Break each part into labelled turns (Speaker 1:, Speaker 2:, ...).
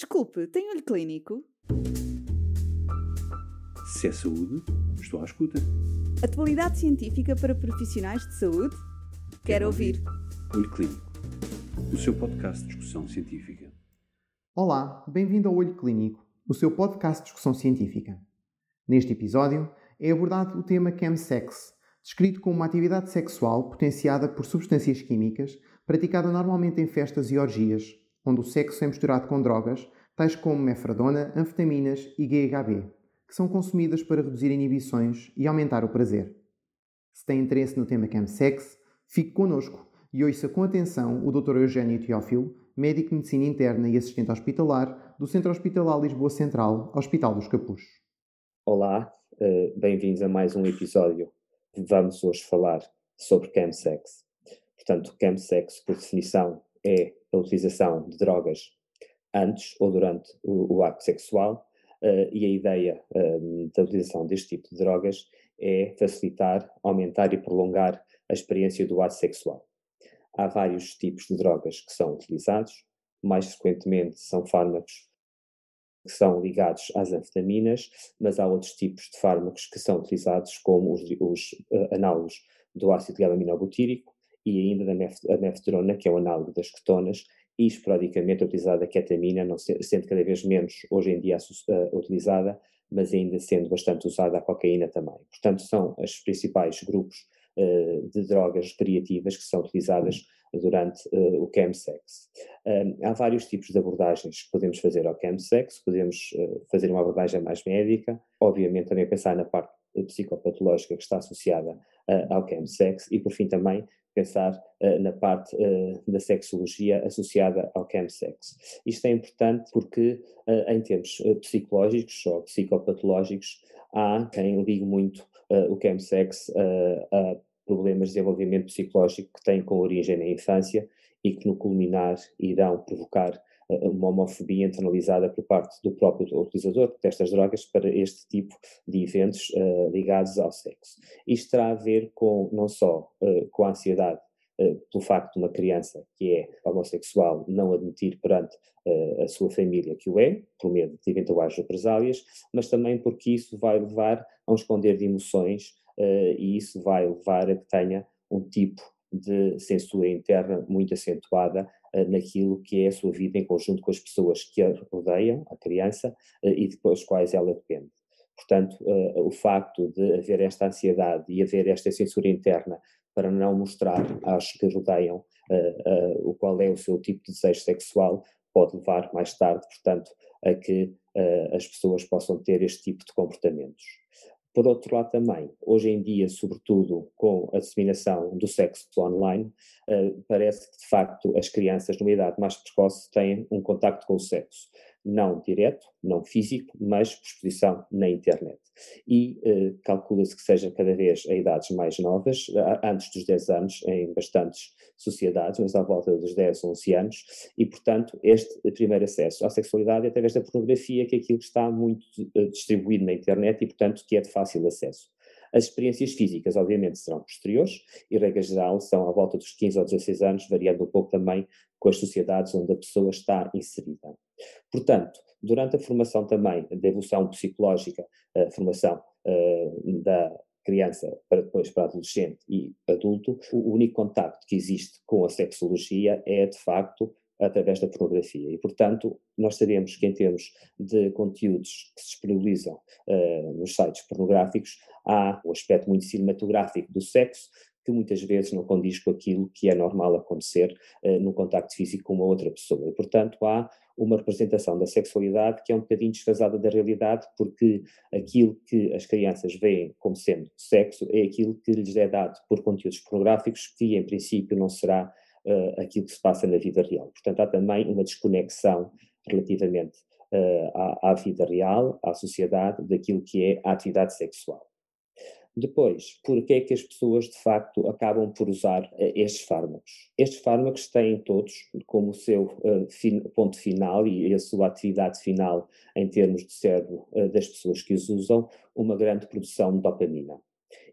Speaker 1: Desculpe, tem olho clínico?
Speaker 2: Se é saúde, estou à escuta.
Speaker 1: Atualidade científica para profissionais de saúde? Quero ouvir.
Speaker 2: Olho Clínico, o seu podcast de discussão científica.
Speaker 3: Olá, bem-vindo ao Olho Clínico, o seu podcast de discussão científica. Neste episódio é abordado o tema chemsex, descrito como uma atividade sexual potenciada por substâncias químicas praticada normalmente em festas e orgias, onde o sexo é misturado com drogas, tais como mefradona, anfetaminas e GHB, que são consumidas para reduzir inibições e aumentar o prazer. Se tem interesse no tema chemsex, fique connosco e ouça com atenção o Dr. Eugênio Teófilo, médico de medicina interna e assistente hospitalar do Centro Hospitalar Lisboa Central, Hospital dos Capuz.
Speaker 4: Olá, eh, bem-vindos a mais um episódio. Vamos hoje falar sobre chemsex. Portanto, chemsex, por definição, é a utilização de drogas antes ou durante o, o ato sexual uh, e a ideia uh, da utilização deste tipo de drogas é facilitar, aumentar e prolongar a experiência do ato sexual. Há vários tipos de drogas que são utilizados, mais frequentemente são fármacos que são ligados às anfetaminas, mas há outros tipos de fármacos que são utilizados como os, os uh, análogos do ácido gamma-aminobutírico, e ainda da mef mefedrona, que é o análogo das ketonas, e esporadicamente utilizada a ketamina, não sendo cada vez menos hoje em dia uh, utilizada, mas ainda sendo bastante usada a cocaína também. Portanto, são os principais grupos uh, de drogas recreativas que são utilizadas durante uh, o chemsex. há vários tipos de abordagens que podemos fazer ao chemsex, podemos fazer uma abordagem mais médica, obviamente também pensar na parte psicopatológica que está associada ao chemsex e, por fim, também pensar uh, na parte uh, da sexologia associada ao chemsex. Isto é importante porque, em termos psicológicos ou psicopatológicos, há quem ligue muito o chemsex a problemas de desenvolvimento psicológico que têm com origem na infância e que no culminar irão provocar uma homofobia internalizada por parte do próprio utilizador destas drogas para este tipo de eventos uh, ligados ao sexo. Isto terá a ver com não só uh, com a ansiedade pelo facto de uma criança que é homossexual não admitir perante a sua família que o é, por medo de eventuais represálias, mas também porque isso vai levar a um esconder de emoções e isso vai levar a que tenha um tipo de censura interna muito acentuada uh, naquilo que é a sua vida em conjunto com as pessoas que a rodeiam, a criança, uh, e das quais ela depende. Portanto, uh, o facto de haver esta ansiedade e haver esta censura interna para não mostrar aos que rodeiam o qual é o seu tipo de desejo sexual pode levar mais tarde, portanto, a que as pessoas possam ter este tipo de comportamentos. Por outro lado, também, hoje em dia, sobretudo com a disseminação do sexo online, uh, parece que de facto as crianças numa idade mais precoce têm um contacto com o sexo não direto, não físico, mas por exposição na internet. E eh, calcula-se que seja cada vez a idades mais novas, antes dos 10 anos, em bastantes sociedades, mas à volta dos 10, 11 anos, e portanto este primeiro acesso à sexualidade é através da pornografia, que é aquilo que está muito eh, distribuído na internet e portanto que é de fácil acesso. As experiências físicas, obviamente, serão posteriores e, regra geral, são à volta dos 15 ou 16 anos, variando um pouco também com as sociedades onde a pessoa está inserida. Portanto, durante a formação também da evolução psicológica, a formação uh, da criança para depois para adolescente e adulto, o único contacto que existe com a sexologia é de facto através da pornografia. E, portanto, nós sabemos que em termos de conteúdos que se disponibilizam uh, nos sites pornográficos, há um aspecto muito cinematográfico do sexo, que muitas vezes não condiz com aquilo que é normal acontecer uh, no contacto físico com uma outra pessoa. E, portanto, há uma representação da sexualidade que é um bocadinho desfasada da realidade, porque aquilo que as crianças veem como sendo sexo é aquilo que lhes é dado por conteúdos pornográficos, que em princípio não será uh, aquilo que se passa na vida real. Portanto, há também uma desconexão relativamente uh, à, à vida real, à sociedade, daquilo que é a atividade sexual. Depois, por que é que as pessoas de facto acabam por usar uh, estes fármacos? Estes fármacos têm todos como seu uh, fin ponto final e a sua atividade final em termos de cérebro uh, das pessoas que os usam, uma grande produção de dopamina.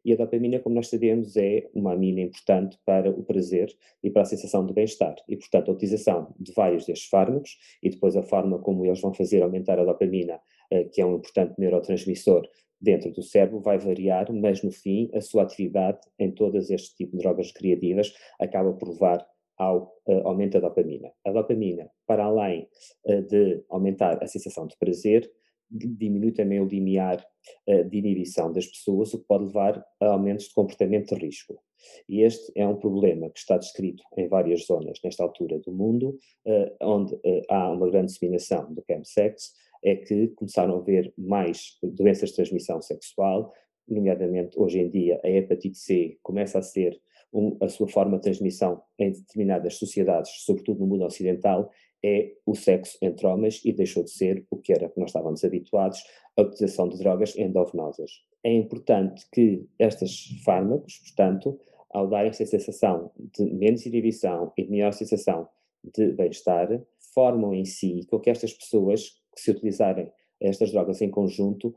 Speaker 4: E a dopamina, como nós sabemos, é uma amina importante para o prazer e para a sensação de bem-estar. E, portanto, a utilização de vários destes fármacos e depois a forma como eles vão fazer aumentar a dopamina, eh, que é um importante neurotransmissor dentro do cérebro, vai variar, mas no fim, a sua atividade em todas este tipo de drogas recreativas acaba por levar ao uh, aumento da dopamina. A dopamina, para além uh, de aumentar a sensação de prazer, diminui também o limiar uh, de inibição das pessoas, o que pode levar a aumentos de comportamento de risco. E este é um problema que está descrito em várias zonas nesta altura do mundo, onde há uma grande disseminação do chemsex, é que começaram a haver mais doenças de transmissão sexual, nomeadamente hoje em dia a hepatite C começa a ser um, a sua forma de transmissão em determinadas sociedades, sobretudo no mundo ocidental, é o sexo entre homens e deixou de ser o que era que nós estávamos habituados, a utilização de drogas endovenosas. É importante que estes fármacos, portanto, ao darem esta sensação de menos inibição e de melhor sensação de bem-estar, formam em si com que estas pessoas que se utilizarem estas drogas em conjunto,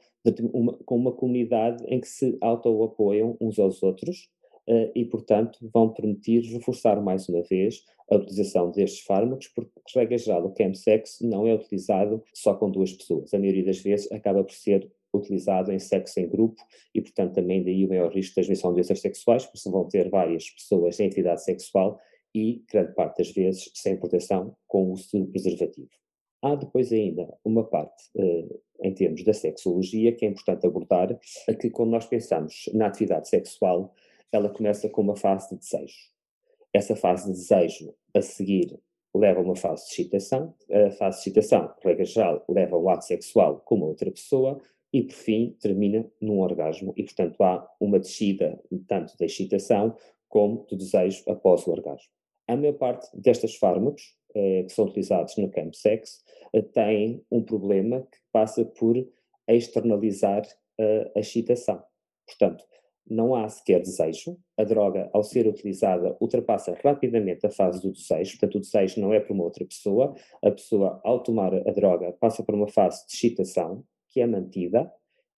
Speaker 4: uma, com uma comunidade em que se auto-apoiam uns aos outros, uh, e, portanto, vão permitir reforçar mais uma vez a utilização destes fármacos, porque, regra geral, o chemsex não é utilizado só com duas pessoas. A maioria das vezes acaba por ser utilizado em sexo em grupo e, portanto, também daí o maior risco de transmissão de doenças sexuais, porque vão ter várias pessoas em atividade sexual e, grande parte das vezes, sem proteção com o uso de preservativo. Há depois ainda uma parte, uh, em termos da sexologia, que é importante abordar, que quando nós pensamos na atividade sexual, ela começa com uma fase de desejo. Essa fase de desejo, a seguir, leva a uma fase de excitação. A fase de excitação, regra geral, leva ao ato sexual com uma outra pessoa e, por fim, termina num orgasmo. E, portanto, há uma descida tanto da excitação como do desejo após o orgasmo. A maior parte destes fármacos, que são utilizados no campo sexo, eh, têm um problema que passa por externalizar eh, a excitação. Portanto, não há sequer desejo. A droga, ao ser utilizada, ultrapassa rapidamente a fase do desejo, portanto, o desejo não é para uma outra pessoa. A pessoa, ao tomar a droga, passa por uma fase de excitação, que é mantida,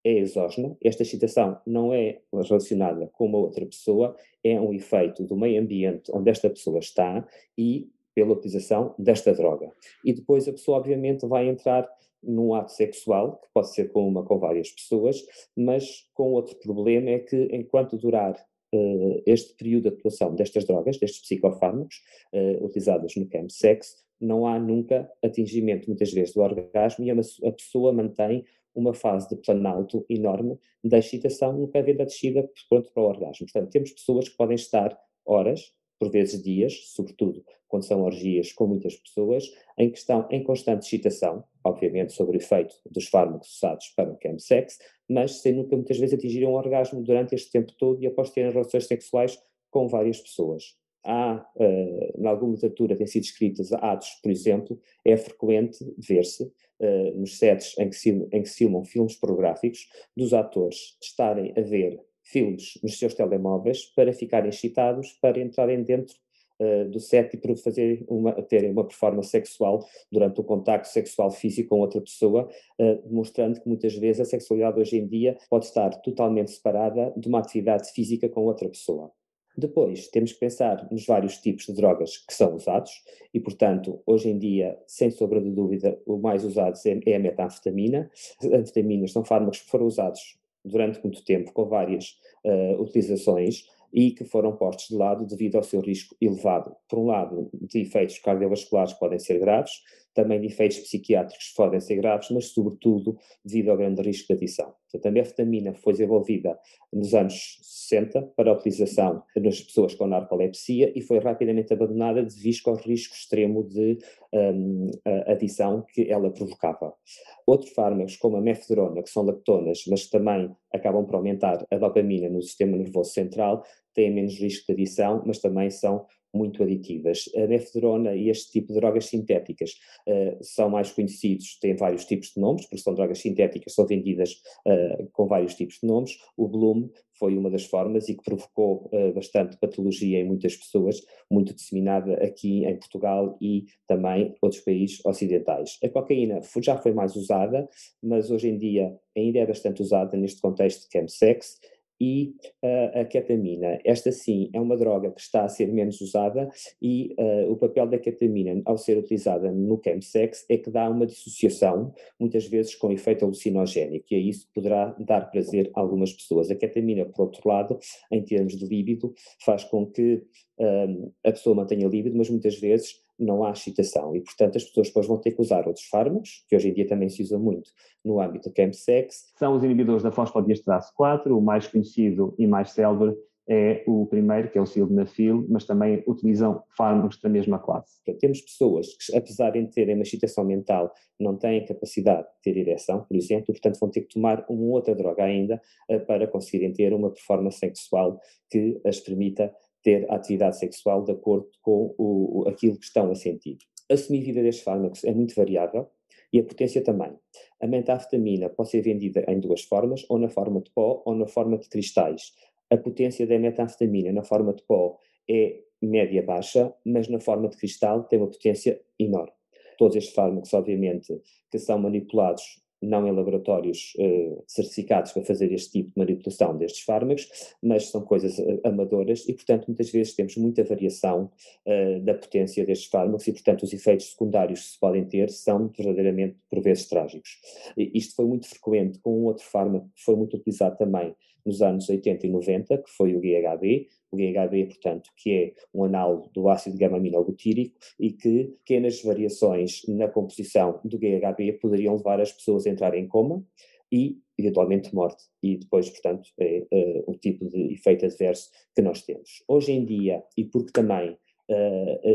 Speaker 4: é exógena. Esta excitação não é relacionada com uma outra pessoa, é um efeito do meio ambiente onde esta pessoa está e pela utilização desta droga. E depois a pessoa, obviamente, vai entrar num ato sexual, que pode ser com uma, com várias pessoas, mas com outro problema é que enquanto durar uh, este período de atuação destas drogas, destes psicofármacos uh, utilizados no chemsex, não há nunca atingimento, muitas vezes, do orgasmo e a, a pessoa mantém uma fase de planalto enorme da excitação, nunca havendo a descida pronto para o orgasmo. Portanto, temos pessoas que podem estar horas, por vezes dias, sobretudo quando são orgias com muitas pessoas, em que estão em constante excitação, obviamente sob o efeito dos fármacos usados para o chemsex, mas sem nunca muitas vezes atingir um orgasmo durante este tempo todo e após terem relações sexuais com várias pessoas. Há, uh, em alguma literatura têm sido escritas atos, por exemplo, é frequente ver-se uh, nos sets em que, se, em que se filmam filmes pornográficos, dos atores estarem a ver filmes nos seus telemóveis para ficarem excitados, para entrarem dentro uh, do para fazer uma, terem uma performance sexual durante o contacto sexual físico com outra pessoa, uh, demonstrando que muitas vezes a sexualidade hoje em dia pode estar totalmente separada de uma atividade física com outra pessoa. Depois, temos que pensar nos vários tipos de drogas que são usados e, portanto, hoje em dia, sem sombra de dúvida, o mais usado é, é a metanfetamina. As anfetaminas são fármacos que foram usados durante muito tempo com várias uh, utilizações e que foram postos de lado devido ao seu risco elevado. Por um lado, de efeitos cardiovasculares podem ser graves, também de efeitos psiquiátricos podem ser graves, mas sobretudo devido ao grande risco de adição. Portanto, a metanfetamina foi desenvolvida nos anos 60 para utilização nas pessoas com narcolepsia e foi rapidamente abandonada devido ao risco extremo de um, adição que ela provocava. Outros fármacos, como a mefedrona, que são lactonas, mas que também acabam por aumentar a dopamina no sistema nervoso central, têm menos risco de adição, mas também são muito aditivas. A mefedrona e este tipo de drogas sintéticas uh, são mais conhecidos, têm vários tipos de nomes, porque são drogas sintéticas, são vendidas uh, com vários tipos de nomes. O Bloom foi uma das formas e que provocou uh, bastante patologia em muitas pessoas, muito disseminada aqui em Portugal e também outros países ocidentais. A cocaína já foi mais usada, mas hoje em dia ainda é bastante usada neste contexto de chemsex e uh, a ketamina. Esta sim é uma droga que está a ser menos usada e uh, o papel da ketamina ao ser utilizada no chemsex é que dá uma dissociação, muitas vezes com efeito alucinogénico, e é isso que poderá dar prazer a algumas pessoas. A ketamina, por outro lado, em termos de líbido, faz com que uh, a pessoa mantenha líbido, mas muitas vezes não há excitação e, portanto, as pessoas depois vão ter que usar outros fármacos, que hoje em dia também se usa muito no âmbito do chemsex.
Speaker 5: São os inibidores da fosfodiesterase 4, o mais conhecido e mais célebre é o primeiro, que é o sildenafil, mas também utilizam fármacos da mesma classe.
Speaker 4: Temos pessoas que, apesar de terem uma excitação mental, não têm capacidade de ter ereção, por exemplo, e portanto vão ter que tomar uma outra droga ainda eh, para conseguirem ter uma performance sexual que as permita ter atividade sexual de acordo com o, aquilo que estão a sentir. A semivida destes fármacos é muito variável e a potência também. A metafetamina pode ser vendida em duas formas, ou na forma de pó ou na forma de cristais. A potência da metafetamina na forma de pó é média-baixa, mas na forma de cristal tem uma potência enorme. Todos estes fármacos, obviamente, que são manipulados não em laboratórios uh, certificados para fazer este tipo de manipulação destes fármacos, mas são coisas uh, amadoras e, portanto, muitas vezes temos muita variação uh, da potência destes fármacos e, portanto, os efeitos secundários que se podem ter são verdadeiramente, por vezes, trágicos. E isto foi muito frequente com um outro fármaco que foi muito utilizado também nos anos 80 e 90, que foi o GHB, o GHB, portanto, que é um análogo do ácido gama-aminobutírico e que pequenas variações na composição do GHB poderiam levar as pessoas a entrar em coma e, eventualmente, morte. E depois, portanto, é uh, o tipo de efeito adverso que nós temos. Hoje em dia, e porque também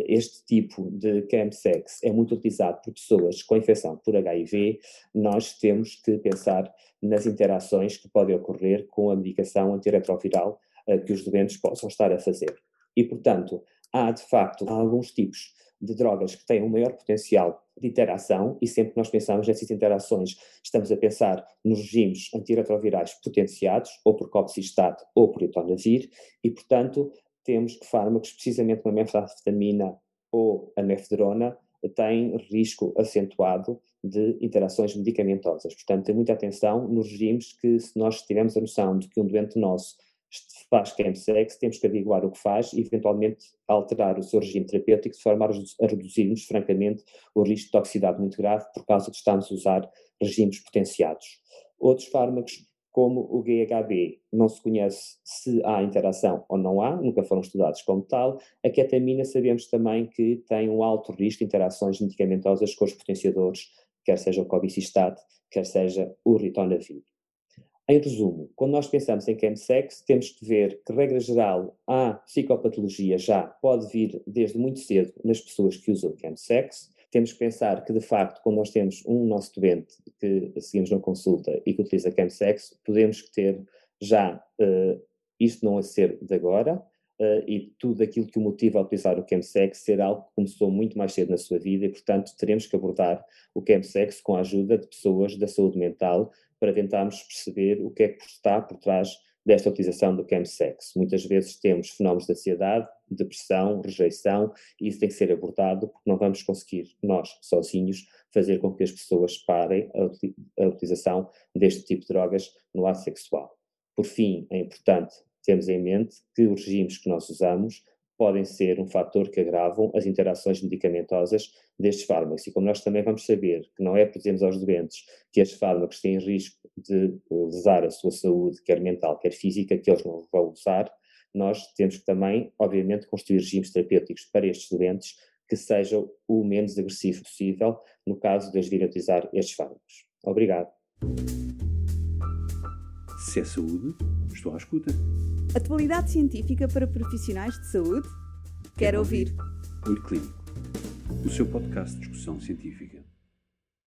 Speaker 4: este tipo de chemsex é muito utilizado por pessoas com infecção por HIV, nós temos que pensar nas interações que podem ocorrer com a medicação antirretroviral uh, que os doentes possam estar a fazer. E, portanto, há de facto alguns tipos de drogas que têm um maior potencial de interação e sempre que nós pensamos nessas interações estamos a pensar nos regimes antirretrovirais potenciados ou por copacistato ou por ritonavir e, portanto, temos que fármacos, precisamente uma metafetamina ou a mefedrona, têm risco acentuado de interações medicamentosas. Portanto, tem muita atenção nos regimes que, se nós tivermos a noção de que um doente nosso faz chemsex, temos que averiguar o que faz e, eventualmente, alterar o seu regime terapêutico de forma a reduzirmos, francamente, o risco de toxicidade muito grave por causa de estarmos a usar regimes potenciados. Outros fármacos como o GHB não se conhece se há interação ou não há, nunca foram estudados como tal. A ketamina sabemos também que tem um alto risco de interações medicamentosas com os potenciadores, quer seja o cobicistat, quer seja o ritonavir. Em resumo, quando nós pensamos em chemsex, temos que ver que, regra geral, a psicopatologia já pode vir desde muito cedo nas pessoas que usam chemsex, temos que pensar que, de facto, quando nós temos um nosso doente que seguimos na consulta e que utiliza chemsex, podemos ter já uh, isto não a ser de agora, uh, e tudo aquilo que o motiva a utilizar o chemsex ser algo que começou muito mais cedo na sua vida e, portanto, teremos que abordar o chemsex com a ajuda de pessoas da saúde mental para tentarmos perceber o que é que está por trás desta utilização do chemsex. Muitas vezes temos fenómenos de ansiedade, depressão, rejeição, e isso tem que ser abordado porque não vamos conseguir, nós, sozinhos, fazer com que as pessoas parem a, utilização deste tipo de drogas no ato sexual. Por fim, é importante termos em mente que os regimes que nós usamos podem ser um fator que agravam as interações medicamentosas destes fármacos. E como nós também vamos saber que não é por dizermos aos doentes que estes fármacos têm risco de lesar a sua saúde, quer mental, quer física, que eles não vão usar, nós temos que também, obviamente, construir regimes terapêuticos para estes doentes que sejam o menos agressivo possível no caso de eles virem utilizar estes fármacos. Obrigado.
Speaker 2: Se é saúde, estou à escuta.
Speaker 1: Atualidade científica para profissionais de saúde? Quero, Quero ouvir.
Speaker 2: ouvir. Olho Clínico, o seu podcast de discussão científica.